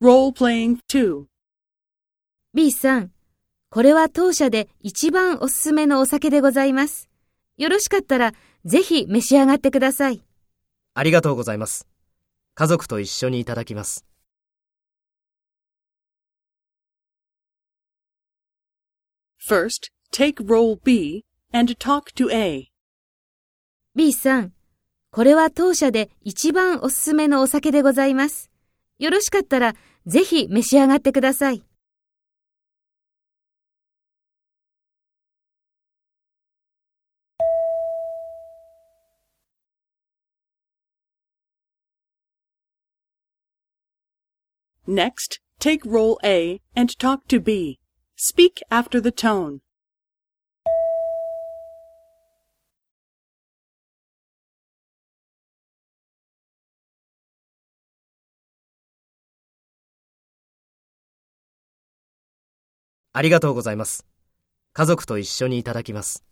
Role-playing 2. B さん、これは当社で一番おすすめのお酒でございます。よろしかったら、ぜひ召し上がってください。ありがとうございます。家族と一緒にいただきます。First, take role B and talk to A. B さん、これは当社で一番おすすめのお酒でございます。よろしかったら、ぜひ召し上がってください。Next, take role A and talk to B. Speak after the tone. ありがとうございます。家族と一緒にいただきます。